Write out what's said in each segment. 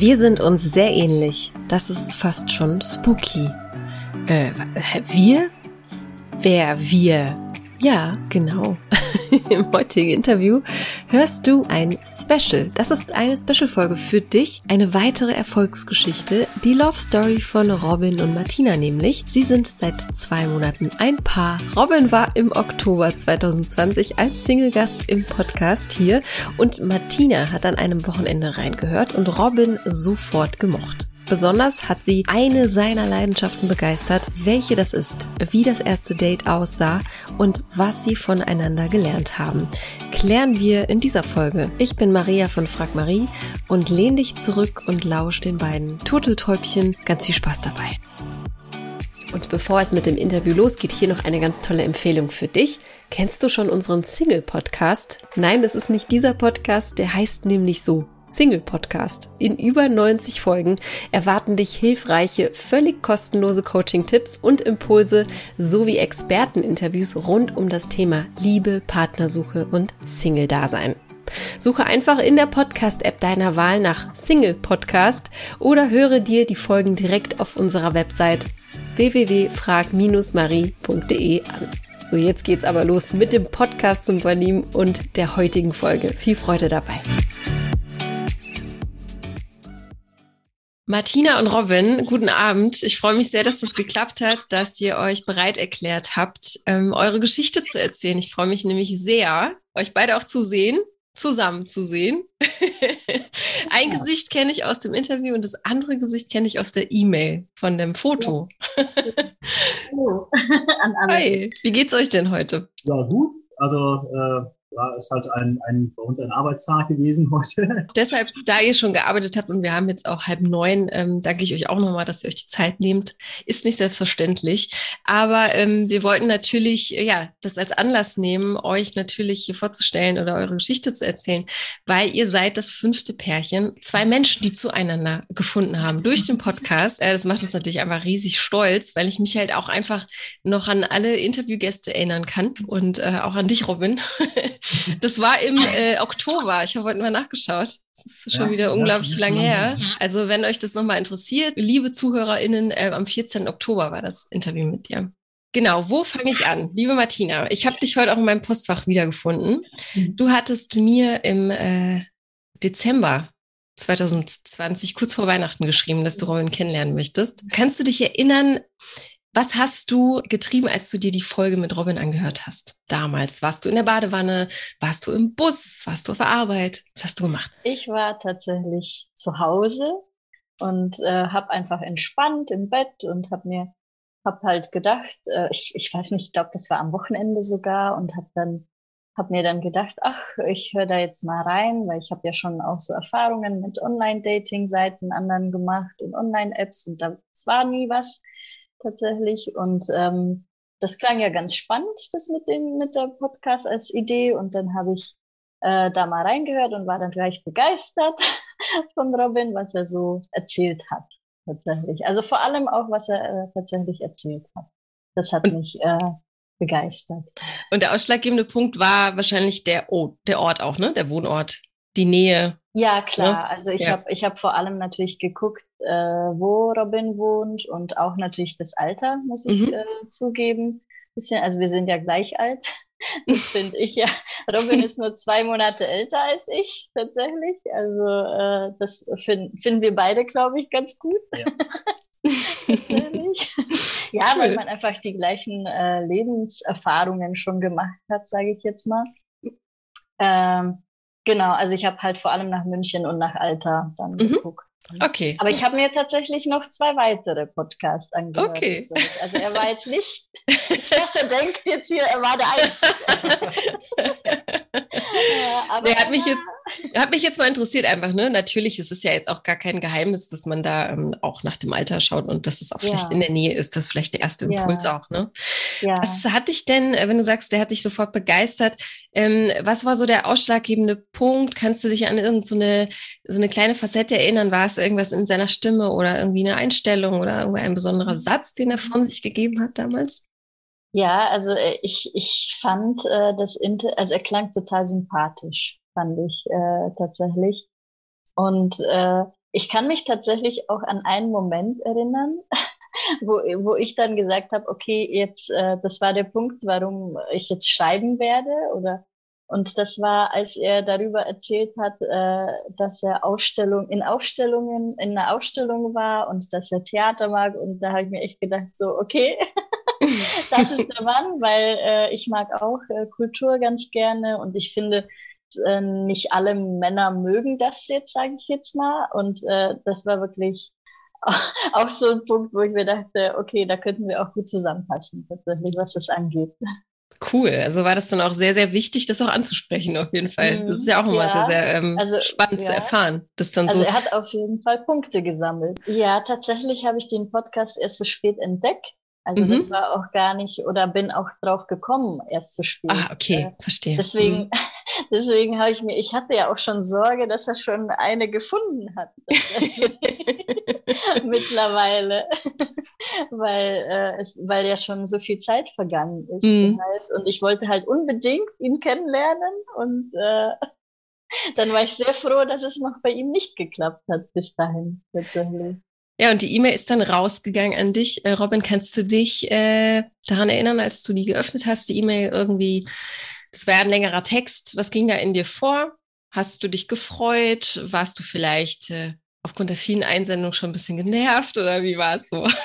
Wir sind uns sehr ähnlich. Das ist fast schon spooky. Äh, wir? Wer wir? Ja, genau. Im heutigen Interview hörst du ein Special. Das ist eine Special-Folge für dich. Eine weitere Erfolgsgeschichte. Die Love Story von Robin und Martina nämlich. Sie sind seit zwei Monaten ein Paar. Robin war im Oktober 2020 als Single-Gast im Podcast hier und Martina hat an einem Wochenende reingehört und Robin sofort gemocht. Besonders hat sie eine seiner Leidenschaften begeistert, welche das ist, wie das erste Date aussah und was sie voneinander gelernt haben. Klären wir in dieser Folge. Ich bin Maria von Frag Marie und lehn dich zurück und lausch den beiden Turteltäubchen. Ganz viel Spaß dabei. Und bevor es mit dem Interview losgeht, hier noch eine ganz tolle Empfehlung für dich. Kennst du schon unseren Single-Podcast? Nein, das ist nicht dieser Podcast, der heißt nämlich so Single-Podcast. In über 90 Folgen erwarten dich hilfreiche, völlig kostenlose Coaching-Tipps und Impulse sowie Experteninterviews rund um das Thema Liebe, Partnersuche und Single-Dasein. Suche einfach in der Podcast-App deiner Wahl nach Single Podcast oder höre dir die Folgen direkt auf unserer Website www.frag-marie.de an. So, jetzt geht's aber los mit dem Podcast zum Übernehmen und der heutigen Folge. Viel Freude dabei. Martina und Robin, guten Abend. Ich freue mich sehr, dass das geklappt hat, dass ihr euch bereit erklärt habt, ähm, eure Geschichte zu erzählen. Ich freue mich nämlich sehr, euch beide auch zu sehen, zusammen zu sehen. Ein ja. Gesicht kenne ich aus dem Interview und das andere Gesicht kenne ich aus der E-Mail von dem Foto. Hallo. Hi, wie geht's euch denn heute? Ja, gut. Also äh, ja, ist halt ein, ein, bei uns ein Arbeitstag gewesen heute. Deshalb, da ihr schon gearbeitet habt und wir haben jetzt auch halb neun, ähm, danke ich euch auch nochmal, dass ihr euch die Zeit nehmt. Ist nicht selbstverständlich. Aber ähm, wir wollten natürlich, ja, das als Anlass nehmen, euch natürlich hier vorzustellen oder eure Geschichte zu erzählen, weil ihr seid das fünfte Pärchen. Zwei Menschen, die zueinander gefunden haben durch den Podcast. Äh, das macht uns natürlich einfach riesig stolz, weil ich mich halt auch einfach noch an alle Interviewgäste erinnern kann und äh, auch an dich, Robin. Das war im äh, Oktober. Ich habe heute mal nachgeschaut. Das ist schon ja, wieder unglaublich lang her. Also, wenn euch das nochmal interessiert, liebe ZuhörerInnen, äh, am 14. Oktober war das Interview mit dir. Genau, wo fange ich an? Liebe Martina, ich habe dich heute auch in meinem Postfach wiedergefunden. Mhm. Du hattest mir im äh, Dezember 2020, kurz vor Weihnachten, geschrieben, dass du Robin kennenlernen möchtest. Kannst du dich erinnern, was hast du getrieben, als du dir die Folge mit Robin angehört hast? Damals warst du in der Badewanne, warst du im Bus, warst du auf der Arbeit? Was hast du gemacht? Ich war tatsächlich zu Hause und äh, habe einfach entspannt im Bett und habe mir hab halt gedacht, äh, ich, ich weiß nicht, ich glaube, das war am Wochenende sogar und habe dann hab mir dann gedacht, ach, ich höre da jetzt mal rein, weil ich habe ja schon auch so Erfahrungen mit Online-Dating-Seiten anderen gemacht und Online-Apps und da war nie was tatsächlich. Und ähm, das klang ja ganz spannend, das mit dem mit der Podcast als Idee. Und dann habe ich äh, da mal reingehört und war dann gleich begeistert von Robin, was er so erzählt hat tatsächlich. Also vor allem auch, was er äh, tatsächlich erzählt hat. Das hat und, mich äh, begeistert. Und der ausschlaggebende Punkt war wahrscheinlich der, oh, der Ort auch, ne? Der Wohnort, die Nähe ja, klar. Ne? Also ich ja. habe ich hab vor allem natürlich geguckt, äh, wo Robin wohnt und auch natürlich das Alter, muss ich mhm. äh, zugeben. Bisschen, also wir sind ja gleich alt. Das finde ich ja. Robin ist nur zwei Monate älter als ich tatsächlich. Also äh, das finden finden wir beide, glaube ich, ganz gut. Ja, ja weil man einfach die gleichen äh, Lebenserfahrungen schon gemacht hat, sage ich jetzt mal. Ähm, Genau, also ich habe halt vor allem nach München und nach Alter dann mhm. geguckt. Okay. Aber ich habe mir tatsächlich noch zwei weitere Podcasts angehört. Okay. Also er war jetzt nicht, er denkt jetzt hier, er war der Einzige. ja, der hat mich jetzt, hat mich jetzt mal interessiert einfach, ne? Natürlich ist es ja jetzt auch gar kein Geheimnis, dass man da ähm, auch nach dem Alter schaut und dass es auch vielleicht ja. in der Nähe ist. Das ist vielleicht der erste Impuls ja. auch, ne? Ja. Was hat dich denn, äh, wenn du sagst, der hat dich sofort begeistert, ähm, was war so der ausschlaggebende Punkt? Kannst du dich an irgendeine so, so eine kleine Facette erinnern? War es irgendwas in seiner Stimme oder irgendwie eine Einstellung oder irgendwie ein besonderer Satz, den er von sich gegeben hat damals? Ja, also äh, ich, ich fand äh, das Inter also er klang total sympathisch, fand ich äh, tatsächlich. Und äh, ich kann mich tatsächlich auch an einen Moment erinnern, wo, wo ich dann gesagt habe, okay, jetzt, äh, das war der Punkt, warum ich jetzt schreiben werde oder? Und das war, als er darüber erzählt hat, äh, dass er Ausstellung in Ausstellungen in einer Ausstellung war und dass er Theater mag. Und da habe ich mir echt gedacht so, okay, das ist der Mann, weil äh, ich mag auch äh, Kultur ganz gerne. Und ich finde äh, nicht alle Männer mögen das jetzt, sage ich jetzt mal und äh, das war wirklich auch so ein Punkt, wo ich mir dachte, okay, da könnten wir auch gut zusammenpassen, tatsächlich, was das angeht. Cool. Also war das dann auch sehr, sehr wichtig, das auch anzusprechen, auf jeden Fall. Das ist ja auch immer ja, sehr, sehr ähm, also, spannend ja. zu erfahren. Dass dann also so er hat auf jeden Fall Punkte gesammelt. Ja, tatsächlich habe ich den Podcast erst so spät entdeckt. Also mhm. das war auch gar nicht, oder bin auch drauf gekommen, erst zu spät. Ah, okay, äh, verstehe. Deswegen, mhm. deswegen habe ich mir, ich hatte ja auch schon Sorge, dass er schon eine gefunden hat. Mittlerweile. weil, äh, es, weil ja schon so viel Zeit vergangen ist. Mhm. Halt. Und ich wollte halt unbedingt ihn kennenlernen und äh, dann war ich sehr froh, dass es noch bei ihm nicht geklappt hat bis dahin. Tatsächlich. Ja, und die E-Mail ist dann rausgegangen an dich. Äh, Robin, kannst du dich äh, daran erinnern, als du die geöffnet hast, die E-Mail irgendwie, das war ja ein längerer Text, was ging da in dir vor? Hast du dich gefreut? Warst du vielleicht äh, aufgrund der vielen Einsendungen schon ein bisschen genervt oder wie war es so?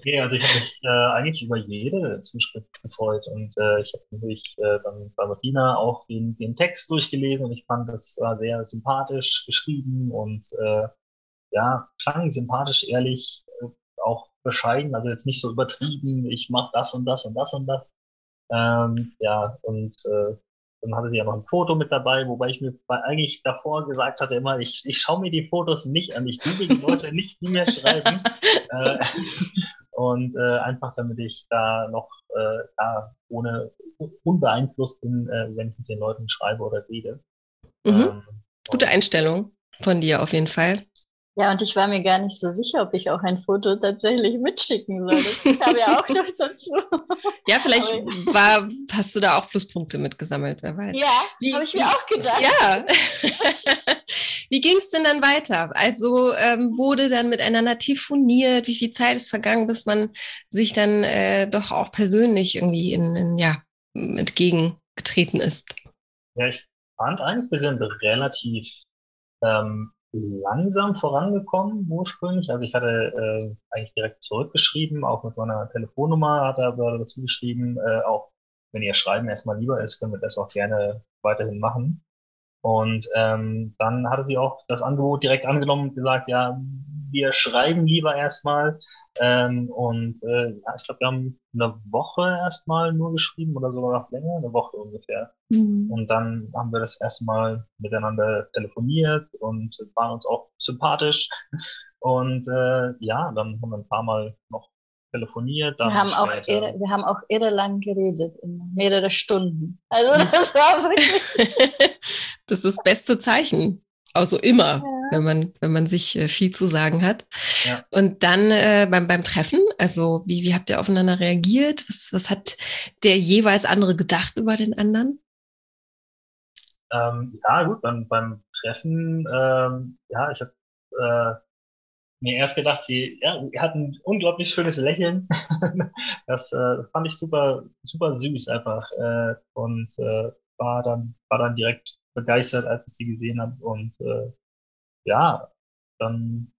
Okay, also ich habe mich äh, eigentlich über jede Zuschrift gefreut und äh, ich habe natürlich äh, dann bei Martina auch den, den Text durchgelesen und ich fand das war sehr sympathisch geschrieben und äh, ja, klang sympathisch, ehrlich, äh, auch bescheiden, also jetzt nicht so übertrieben, ich mache das und das und das und das. Ähm, ja, und äh, dann hatte sie ja noch ein Foto mit dabei, wobei ich mir eigentlich davor gesagt hatte immer, ich, ich schaue mir die Fotos nicht an, ich google die Leute nicht, die mir schreiben. äh, und äh, einfach damit ich da noch äh, ja, ohne unbeeinflusst bin, äh, wenn ich mit den Leuten schreibe oder rede. Mhm. Ähm, Gute Einstellung von dir auf jeden Fall. Ja, und ich war mir gar nicht so sicher, ob ich auch ein Foto tatsächlich mitschicken soll. Das kam ja auch noch dazu. Ja, vielleicht war, hast du da auch Pluspunkte mitgesammelt, wer weiß. Ja, habe ich mir auch gedacht. Ja. wie ging es denn dann weiter? Also ähm, wurde dann miteinander telefoniert? Wie viel Zeit ist vergangen, bis man sich dann äh, doch auch persönlich irgendwie in, in ja, entgegengetreten ist? Ja, ich fand eigentlich, wir sind relativ ähm, langsam vorangekommen ursprünglich. Also ich hatte äh, eigentlich direkt zurückgeschrieben, auch mit meiner Telefonnummer hat er aber dazu geschrieben, äh, auch wenn ihr Schreiben erstmal lieber ist, können wir das auch gerne weiterhin machen. Und ähm, dann hatte sie auch das Angebot direkt angenommen und gesagt, ja, wir schreiben lieber erstmal. Ähm, und äh, ja, ich glaube, wir haben eine Woche erstmal nur geschrieben oder sogar noch länger, eine Woche ungefähr. Mhm. Und dann haben wir das erstmal miteinander telefoniert und waren uns auch sympathisch. Und äh, ja, dann haben wir ein paar Mal noch telefoniert. wir, haben auch irre, wir haben auch irre lang geredet, mehrere Stunden. Also das war wirklich. das ist das beste Zeichen. Also immer, ja. Wenn man, wenn man sich äh, viel zu sagen hat. Ja. Und dann äh, beim, beim Treffen, also wie, wie habt ihr aufeinander reagiert? Was, was hat der jeweils andere gedacht über den anderen? Ähm, ja, gut, beim, beim Treffen, ähm, ja, ich habe äh, mir erst gedacht, sie ja, hat ein unglaublich schönes Lächeln. das äh, fand ich super, super süß einfach. Äh, und äh, war dann, war dann direkt begeistert, als ich sie gesehen habe. Und äh, ja, dann.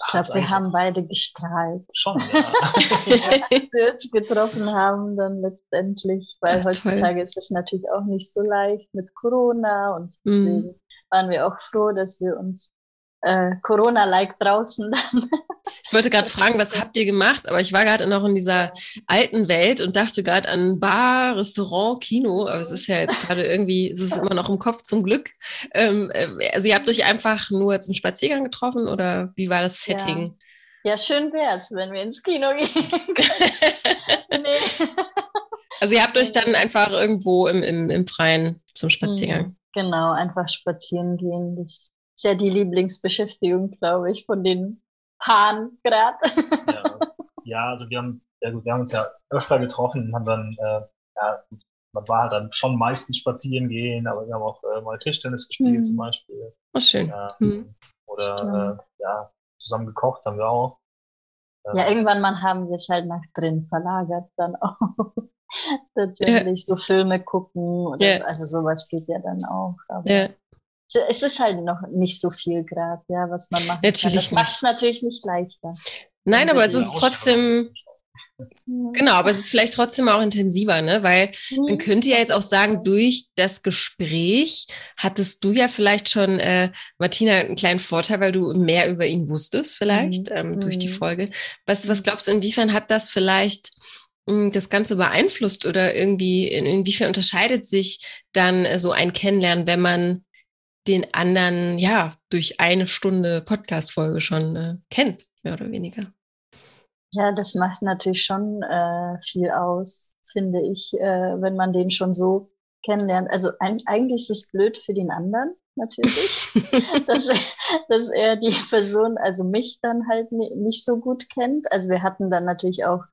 Ich glaube, wir haben beide gestrahlt. Schon, ja. Als wir uns getroffen haben, dann letztendlich, weil Ach, heutzutage toll. ist es natürlich auch nicht so leicht mit Corona und mhm. deswegen mm. waren wir auch froh, dass wir uns äh, Corona-like draußen dann. Ich wollte gerade fragen, was habt ihr gemacht? Aber ich war gerade noch in dieser alten Welt und dachte gerade an Bar, Restaurant, Kino. Aber es ist ja jetzt gerade irgendwie, es ist immer noch im Kopf zum Glück. Ähm, äh, also ihr habt euch einfach nur zum Spaziergang getroffen oder wie war das Setting? Ja, ja schön wär's, wenn wir ins Kino gehen nee. Also ihr habt euch dann einfach irgendwo im, im, im Freien zum Spaziergang. Mhm. Genau, einfach spazieren gehen. Das ist ja die Lieblingsbeschäftigung, glaube ich, von den Paaren gerade. Ja. ja, also wir haben, ja gut, wir haben uns ja öfter getroffen und haben dann, äh, ja, man war halt dann schon meistens spazieren gehen, aber wir haben auch äh, mal Tischtennis gespielt mhm. zum Beispiel. Oh, schön. Ja, mhm. oder äh, ja, zusammen gekocht haben wir auch. Ja, ähm, irgendwann mal haben wir es halt nach drin verlagert dann auch. Tatsächlich ja. so Filme gucken oder ja. so, also sowas geht ja dann auch. Aber ja. Es ist halt noch nicht so viel gerade, ja, was man macht. Natürlich kann. Das macht es natürlich nicht leichter. Nein, aber es ist trotzdem, Genau, aber es ist vielleicht trotzdem auch intensiver, ne? Weil man mhm. könnte ja jetzt auch sagen, durch das Gespräch hattest du ja vielleicht schon, äh, Martina, einen kleinen Vorteil, weil du mehr über ihn wusstest, vielleicht, mhm. ähm, durch die mhm. Folge. Was, was glaubst du, inwiefern hat das vielleicht mh, hm, das Ganze beeinflusst oder irgendwie, in, inwiefern unterscheidet sich dann äh, so ein Kennenlernen, wenn man den anderen, ja, durch eine Stunde Podcast-Folge schon äh, kennt, mehr oder weniger? Ja, das macht natürlich schon äh, viel aus, finde ich, äh, wenn man den schon so kennenlernt. Also ein, eigentlich ist es blöd für den anderen, natürlich, dass, dass er die Person, also mich dann halt nicht so gut kennt. Also wir hatten dann natürlich auch,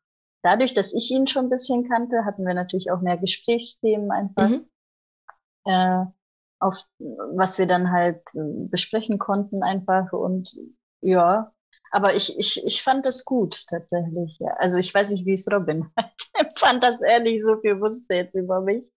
dadurch, dass ich ihn schon ein bisschen kannte, hatten wir natürlich auch mehr Gesprächsthemen einfach, mhm. äh, auf was wir dann halt äh, besprechen konnten einfach und ja, aber ich, ich, ich fand das gut tatsächlich. Ja. Also ich weiß nicht, wie es Robin fand, dass er nicht so viel wusste jetzt über mich.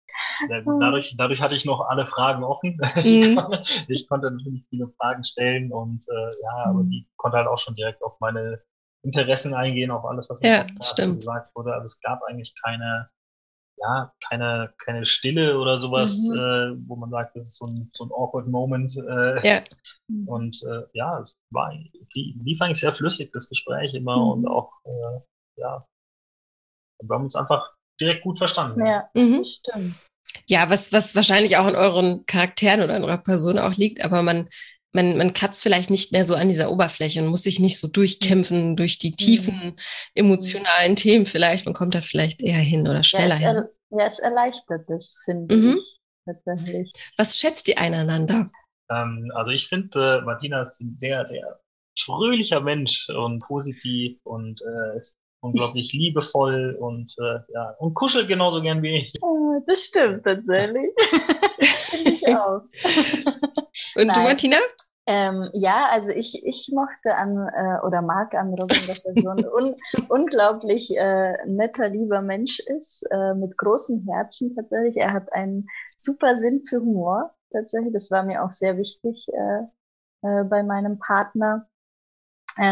Ja, dadurch, dadurch hatte ich noch alle Fragen offen. Ich, mhm. konnte, ich, konnte, natürlich viele Fragen stellen und äh, ja, aber mhm. sie konnte halt auch schon direkt auf meine Interessen eingehen, auf alles, was ja, gesagt wurde. Also es gab eigentlich keine, ja, keine, keine Stille oder sowas, mhm. äh, wo man sagt, das ist so ein, so ein awkward Moment. Äh, ja. Und äh, ja, es war, lief eigentlich sehr flüssig, das Gespräch immer mhm. und auch, äh, ja, wir haben uns einfach direkt gut verstanden. Ja, mhm. stimmt. Ja, was, was wahrscheinlich auch in euren Charakteren oder in eurer Person auch liegt, aber man man, man kratzt vielleicht nicht mehr so an dieser Oberfläche und muss sich nicht so durchkämpfen durch die tiefen mhm. emotionalen Themen vielleicht. Man kommt da vielleicht eher hin oder schneller ja, hin. Ja, es erleichtert das, finde mhm. ich tatsächlich. Was schätzt ihr einander? Ähm, also ich finde, äh, Martina ist ein sehr, sehr fröhlicher Mensch und positiv und äh, ist unglaublich liebevoll und äh, ja und kuschelt genauso gern wie ich. Oh, das stimmt tatsächlich. finde ich auch. und Nein. du, Martina? Ähm, ja, also ich, ich mochte an äh, oder mag an Robin, dass er so ein un unglaublich äh, netter, lieber Mensch ist, äh, mit großem Herzen tatsächlich. Er hat einen super Sinn für Humor tatsächlich. Das war mir auch sehr wichtig äh, äh, bei meinem Partner.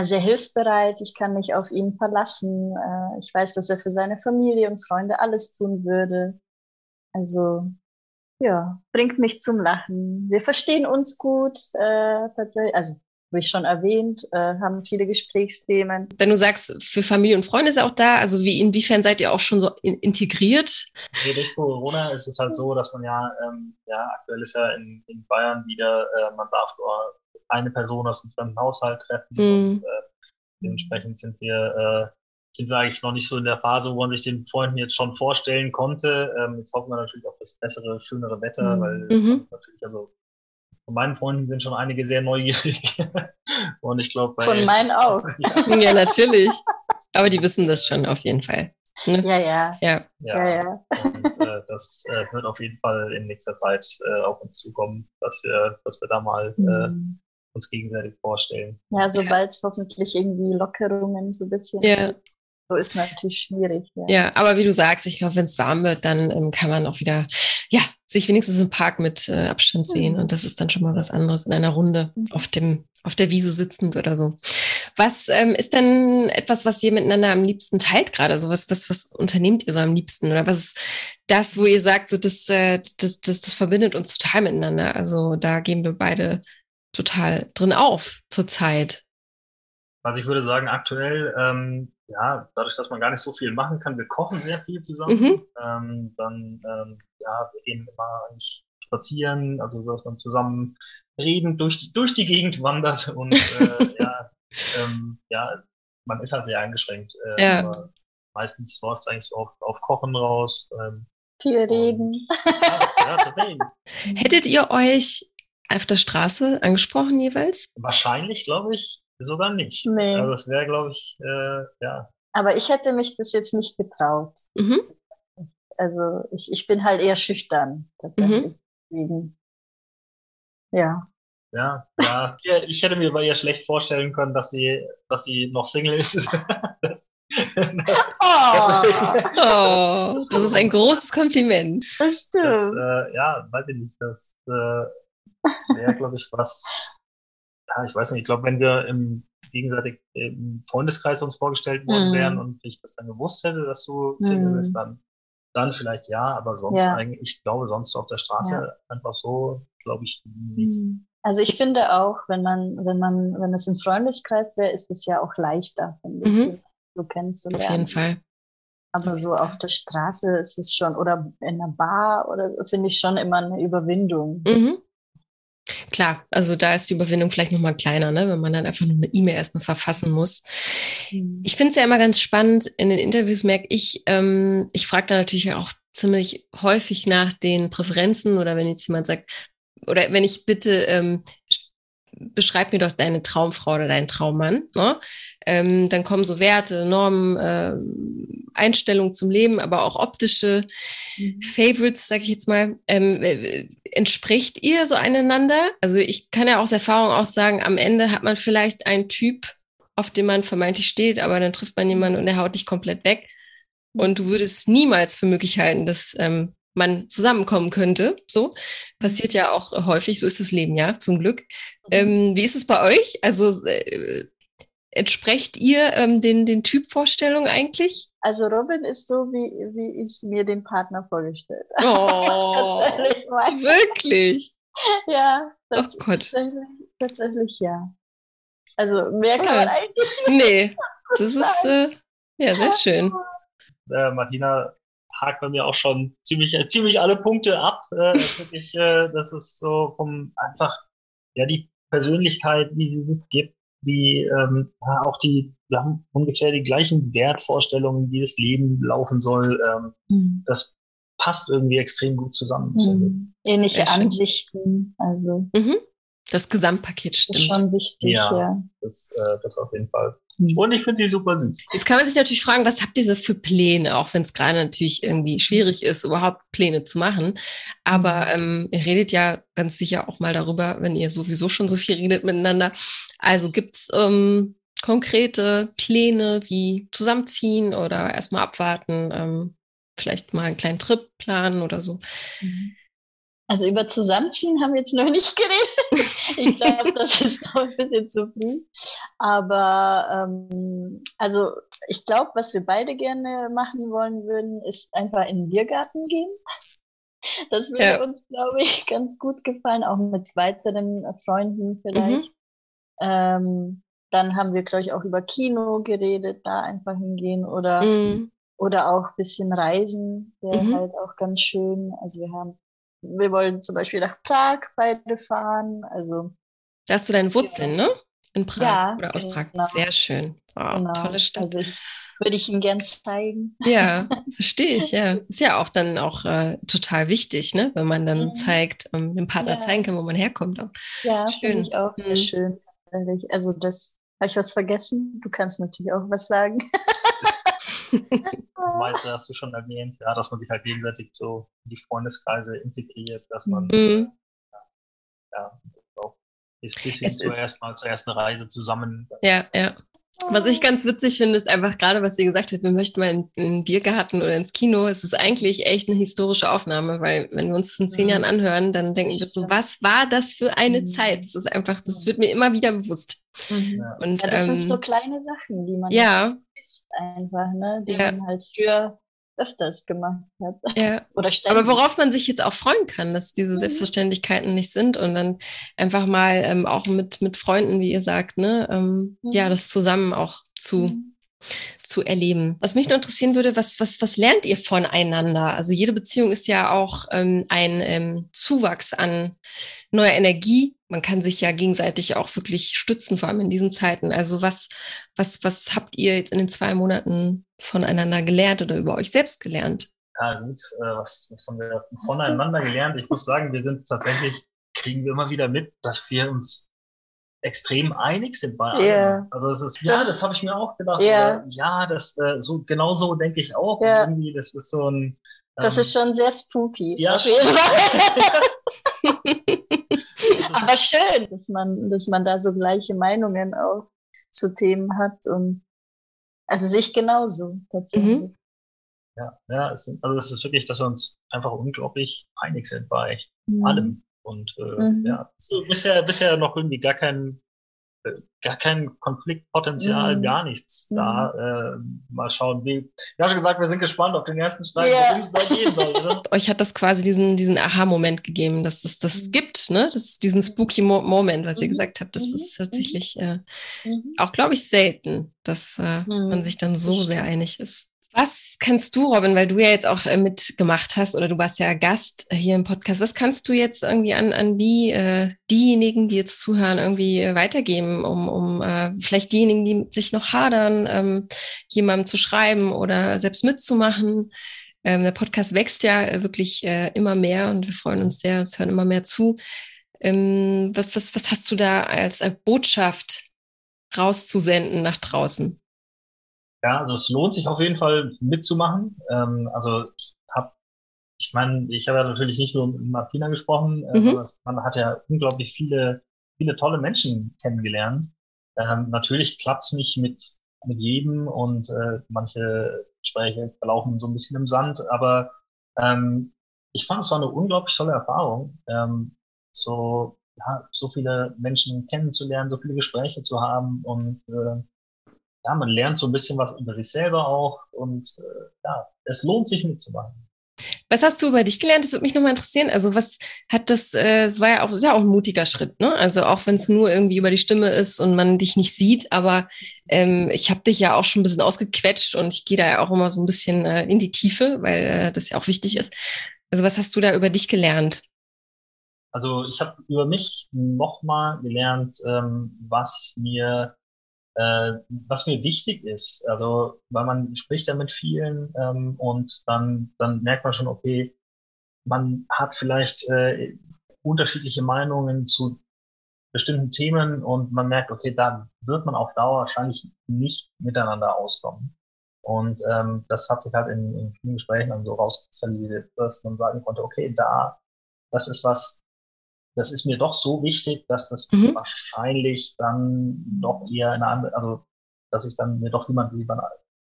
Sehr hilfsbereit, ich kann mich auf ihn verlassen. Äh, ich weiß, dass er für seine Familie und Freunde alles tun würde. Also ja, bringt mich zum Lachen. Wir verstehen uns gut, äh, tatsächlich. Also, wie ich schon erwähnt, äh, haben viele Gesprächsthemen. Wenn du sagst, für Familie und Freunde ist er auch da, also wie inwiefern seid ihr auch schon so in integriert? Nee, durch Corona ist es halt so, dass man ja, ähm, ja, aktuell ist ja in, in Bayern wieder, äh, man darf nur eine Person aus dem fremden Haushalt treffen mhm. und äh, dementsprechend sind wir äh, sind wir eigentlich noch nicht so in der Phase, wo man sich den Freunden jetzt schon vorstellen konnte. Ähm, jetzt hoffen wir natürlich auf das bessere, schönere Wetter, mhm. weil mhm. natürlich, also von meinen Freunden sind schon einige sehr neugierig. Und ich glaube, Von meinen auch. ja. ja, natürlich. Aber die wissen das schon auf jeden Fall. Ne? Ja, ja. Ja, ja. ja, Und äh, das äh, wird auf jeden Fall in nächster Zeit äh, auf uns zukommen, dass wir, dass wir da mal äh, mhm. uns gegenseitig vorstellen. Ja, sobald es hoffentlich irgendwie Lockerungen so ein bisschen ja so ist natürlich schwierig. Ja, ja aber wie du sagst, ich glaube, wenn es warm wird, dann ähm, kann man auch wieder, ja, sich wenigstens im Park mit äh, Abstand sehen. Mhm. Und das ist dann schon mal was anderes in einer Runde mhm. auf dem, auf der Wiese sitzend oder so. Was ähm, ist denn etwas, was ihr miteinander am liebsten teilt gerade? So was, was, was unternehmt ihr so am liebsten? Oder was ist das, wo ihr sagt, so das, äh, das, das, das verbindet uns total miteinander? Also da gehen wir beide total drin auf zurzeit. Also ich würde sagen, aktuell ähm, ja, dadurch, dass man gar nicht so viel machen kann, wir kochen sehr viel zusammen. Mhm. Ähm, dann, ähm, ja, wir gehen immer spazieren, also dass man zusammen reden durch die, durch die Gegend wandert und äh, ja, ähm, ja, man ist halt sehr eingeschränkt. Äh, ja. Aber meistens läuft es eigentlich so auf, auf Kochen raus. Ähm, viel reden. ja, ja, tatsächlich. Hättet ihr euch auf der Straße angesprochen jeweils? Wahrscheinlich, glaube ich, sogar nicht. Nee. Also das wäre, glaube ich, äh, ja. Aber ich hätte mich das jetzt nicht getraut. Mhm. Also ich, ich bin halt eher schüchtern. Mhm. Ja. Ja, ja. Ich hätte mir bei ihr schlecht vorstellen können, dass sie, dass sie noch Single ist. das, oh. oh, das ist ein großes Kompliment. Das stimmt. Das, äh, ja, weiß ich nicht. Das äh, wäre, glaube ich, was. Ja, ich weiß nicht. Ich glaube, wenn wir im gegenseitig im Freundeskreis uns vorgestellt worden mm. wären und ich das dann gewusst hätte, dass du Single mm. bist, dann, dann vielleicht ja, aber sonst ja. eigentlich, ich glaube, sonst auf der Straße ja. einfach so, glaube ich nicht. Mhm. Also ich finde auch, wenn man, wenn man, wenn es im Freundeskreis wäre, ist es ja auch leichter, finde mhm. ich, so kennenzulernen. Auf jeden Fall. Aber so auf der Straße ist es schon, oder in einer Bar, oder finde ich schon immer eine Überwindung. Mhm. Klar, also da ist die Überwindung vielleicht nochmal kleiner, ne? wenn man dann einfach nur eine E-Mail erstmal verfassen muss. Mhm. Ich finde es ja immer ganz spannend, in den Interviews merke ich, ähm, ich frage da natürlich auch ziemlich häufig nach den Präferenzen oder wenn jetzt jemand sagt, oder wenn ich bitte, ähm, beschreib mir doch deine Traumfrau oder deinen Traummann, ne? Ähm, dann kommen so Werte, Normen, äh, Einstellungen zum Leben, aber auch optische mhm. Favorites, sage ich jetzt mal. Ähm, äh, entspricht ihr so einander? Also ich kann ja aus Erfahrung auch sagen, am Ende hat man vielleicht einen Typ, auf den man vermeintlich steht, aber dann trifft man jemanden und der haut dich komplett weg. Und du würdest niemals für möglich halten, dass ähm, man zusammenkommen könnte. So passiert ja auch häufig, so ist das Leben ja, zum Glück. Mhm. Ähm, wie ist es bei euch? Also äh, entsprecht ihr ähm, den, den Typvorstellungen eigentlich? Also Robin ist so, wie, wie ich mir den Partner vorgestellt habe. Oh, wirklich? Ja. Oh Gott. Tatsächlich, tatsächlich ja. Also mehr Toll. kann man eigentlich Nee, das ist äh, ja sehr schön. Äh, Martina hakt bei mir auch schon ziemlich, äh, ziemlich alle Punkte ab. Äh, wirklich, äh, das ist so vom einfach, ja, die Persönlichkeit, wie sie sich gibt, wie ähm, auch die, wir haben ungefähr die gleichen Wertvorstellungen, wie das Leben laufen soll. Ähm, mhm. Das passt irgendwie extrem gut zusammen. Mhm. Ähnliche Ansichten, also. Mhm. Das Gesamtpaket stimmt. Das ist schon wichtig, ja. ja. Das, äh, das auf jeden Fall. Hm. Und ich finde sie super süß. Jetzt kann man sich natürlich fragen, was habt ihr so für Pläne, auch wenn es gerade natürlich irgendwie schwierig ist, überhaupt Pläne zu machen. Aber ähm, ihr redet ja ganz sicher auch mal darüber, wenn ihr sowieso schon so viel redet miteinander. Also gibt's ähm, konkrete Pläne wie zusammenziehen oder erstmal abwarten, ähm, vielleicht mal einen kleinen Trip planen oder so? Mhm. Also über Zusammenziehen haben wir jetzt noch nicht geredet. ich glaube, das ist noch ein bisschen zu früh. Aber ähm, also ich glaube, was wir beide gerne machen wollen würden, ist einfach in den Biergarten gehen. Das würde ja. uns, glaube ich, ganz gut gefallen, auch mit weiteren Freunden vielleicht. Mhm. Ähm, dann haben wir, glaube ich, auch über Kino geredet, da einfach hingehen oder, mhm. oder auch ein bisschen reisen, wäre mhm. halt auch ganz schön. Also wir haben wir wollen zum Beispiel nach Prag beide fahren. Also da hast du deine Wurzeln, ja. ne? In Prag ja, oder aus Prag. Genau. Sehr schön. Wow, genau. Tolle Stadt. Also würde ich Ihnen gern zeigen. Ja, verstehe ich, ja. Ist ja auch dann auch äh, total wichtig, ne? Wenn man dann mhm. zeigt, ähm, dem Partner ja. zeigen kann, wo man herkommt. Auch. Ja, schön. ich auch sehr mhm. schön. Also das habe ich was vergessen. Du kannst natürlich auch was sagen. meiste hast du schon erwähnt, ja, dass man sich halt gegenseitig so in die Freundeskreise integriert, dass man mhm. ja, ja auch ist bisschen zuerst mal zur ersten Reise zusammen. Ja, ja. Was ich ganz witzig finde, ist einfach gerade, was sie gesagt hat, wir möchten mal in, in den Biergarten oder ins Kino. Es ist eigentlich echt eine historische Aufnahme, weil wenn wir uns das in zehn mhm. Jahren anhören, dann denken wir so, was war das für eine mhm. Zeit? Das ist einfach, das wird mir immer wieder bewusst. Mhm. Und, ja, das ähm, sind so kleine Sachen, die man ja einfach, ne? Die ja. man halt für öfters gemacht hat. Ja. Oder ständig. Aber worauf man sich jetzt auch freuen kann, dass diese mhm. Selbstverständlichkeiten nicht sind und dann einfach mal ähm, auch mit, mit Freunden, wie ihr sagt, ne, ähm, mhm. ja, das zusammen auch zu, mhm. zu erleben. Was mich nur interessieren würde, was, was, was lernt ihr voneinander? Also jede Beziehung ist ja auch ähm, ein ähm, Zuwachs an neuer Energie. Man kann sich ja gegenseitig auch wirklich stützen, vor allem in diesen Zeiten. Also was, was, was habt ihr jetzt in den zwei Monaten voneinander gelernt oder über euch selbst gelernt? Ja, gut. Äh, was, was haben wir voneinander gelernt? Ich muss sagen, wir sind tatsächlich, kriegen wir immer wieder mit, dass wir uns extrem einig sind bei allem. Yeah. Also es ist, ja, das habe ich mir auch gedacht. Yeah. ja, das äh, so genau so denke ich auch. Yeah. irgendwie, das ist so ein. Ähm, das ist schon sehr spooky. Ja, Fall. Aber schön, dass man, dass man da so gleiche Meinungen auch zu Themen hat und also sich genauso tatsächlich. Mhm. Ja, ja, es sind, also es ist wirklich, dass wir uns einfach unglaublich einig sind bei echt mhm. allem. Und äh, mhm. ja, so bisher, bisher noch irgendwie gar kein gar kein Konfliktpotenzial, mhm. gar nichts mhm. da. Äh, mal schauen, wie. Ja, schon gesagt, wir sind gespannt auf den ersten Streit, yeah. worum es da gehen soll. Oder? Euch hat das quasi diesen, diesen Aha-Moment gegeben, dass es das mhm. gibt, ne? Das ist diesen spooky Mo Moment, was ihr mhm. gesagt habt. Das mhm. ist tatsächlich äh, mhm. auch, glaube ich, selten, dass äh, man sich dann so sehr einig ist. Was kannst du, Robin, weil du ja jetzt auch äh, mitgemacht hast oder du warst ja Gast hier im Podcast, was kannst du jetzt irgendwie an, an die, äh, diejenigen, die jetzt zuhören, irgendwie äh, weitergeben, um, um äh, vielleicht diejenigen, die sich noch hadern, ähm, jemandem zu schreiben oder selbst mitzumachen? Ähm, der Podcast wächst ja wirklich äh, immer mehr und wir freuen uns sehr, es hören immer mehr zu. Ähm, was, was, was hast du da als äh, Botschaft rauszusenden nach draußen? Ja, also es lohnt sich auf jeden Fall mitzumachen. Ähm, also ich habe, ich meine, ich habe ja natürlich nicht nur mit Martina gesprochen, äh, mhm. man hat ja unglaublich viele, viele tolle Menschen kennengelernt. Ähm, natürlich klappt's nicht mit, mit jedem und äh, manche Gespräche verlaufen so ein bisschen im Sand, aber ähm, ich fand es war eine unglaublich tolle Erfahrung, ähm, so ja, so viele Menschen kennenzulernen, so viele Gespräche zu haben und äh, ja, man lernt so ein bisschen was über sich selber auch und äh, ja, es lohnt sich mitzumachen. Was hast du über dich gelernt? Das würde mich nochmal interessieren. Also was hat das, äh, es war ja auch, ist ja auch ein mutiger Schritt, ne? Also auch wenn es nur irgendwie über die Stimme ist und man dich nicht sieht, aber ähm, ich habe dich ja auch schon ein bisschen ausgequetscht und ich gehe da ja auch immer so ein bisschen äh, in die Tiefe, weil äh, das ja auch wichtig ist. Also was hast du da über dich gelernt? Also ich habe über mich nochmal gelernt, ähm, was mir äh, was mir wichtig ist. Also, weil man spricht ja mit vielen ähm, und dann, dann merkt man schon, okay, man hat vielleicht äh, unterschiedliche Meinungen zu bestimmten Themen und man merkt, okay, da wird man auf Dauer wahrscheinlich nicht miteinander auskommen. Und ähm, das hat sich halt in, in vielen Gesprächen dann so rauskristallisiert, dass man sagen konnte, okay, da, das ist was, das ist mir doch so wichtig, dass das mhm. wahrscheinlich dann doch eher eine andere, also dass ich dann mir doch jemand lieber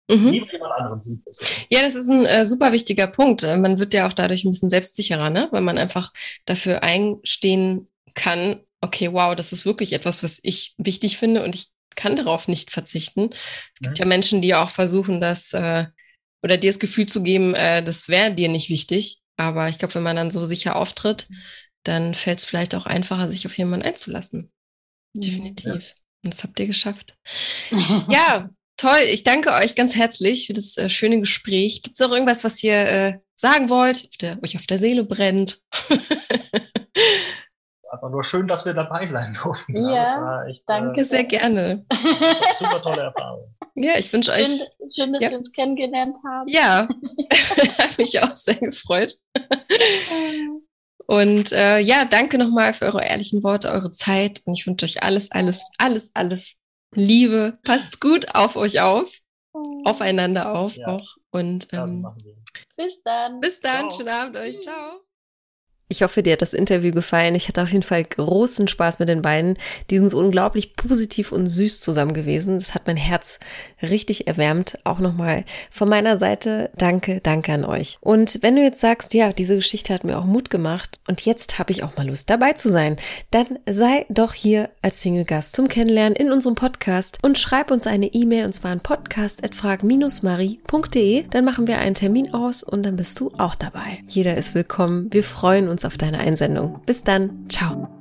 Mhm. jemand anderen sieht. Ja, das ist ein äh, super wichtiger Punkt. Äh, man wird ja auch dadurch ein bisschen selbstsicherer, ne? weil man einfach dafür einstehen kann, okay, wow, das ist wirklich etwas, was ich wichtig finde und ich kann darauf nicht verzichten. Es gibt mhm. ja Menschen, die auch versuchen, das äh, oder dir das Gefühl zu geben, äh, das wäre dir nicht wichtig. Aber ich glaube, wenn man dann so sicher auftritt, dann fällt es vielleicht auch einfacher, sich auf jemanden einzulassen. Mhm. Definitiv. Ja. Und das habt ihr geschafft. ja, toll. Ich danke euch ganz herzlich für das äh, schöne Gespräch. Gibt es auch irgendwas, was ihr äh, sagen wollt, auf der, euch auf der Seele brennt? Einfach nur schön, dass wir dabei sein durften. Ja, echt, danke äh, sehr gerne. Super tolle Erfahrung. Ja, ich wünsche euch. Schön, dass ja. wir uns kennengelernt haben. Ja, hat mich auch sehr gefreut. Und äh, ja, danke nochmal für eure ehrlichen Worte, eure Zeit. Und ich wünsche euch alles, alles, alles, alles Liebe. Passt gut auf euch auf. Aufeinander auf ja. auch. Und ähm, bis dann. Bis dann. Ciao. Schönen Abend euch. Ciao. Ich hoffe, dir hat das Interview gefallen. Ich hatte auf jeden Fall großen Spaß mit den beiden. Die sind so unglaublich positiv und süß zusammen gewesen. Das hat mein Herz richtig erwärmt. Auch nochmal von meiner Seite danke, danke an euch. Und wenn du jetzt sagst, ja, diese Geschichte hat mir auch Mut gemacht und jetzt habe ich auch mal Lust dabei zu sein, dann sei doch hier als Single-Gast zum Kennenlernen in unserem Podcast und schreib uns eine E-Mail und zwar an podcast.frag-marie.de. Dann machen wir einen Termin aus und dann bist du auch dabei. Jeder ist willkommen. Wir freuen uns uns auf deine Einsendung. Bis dann. Ciao.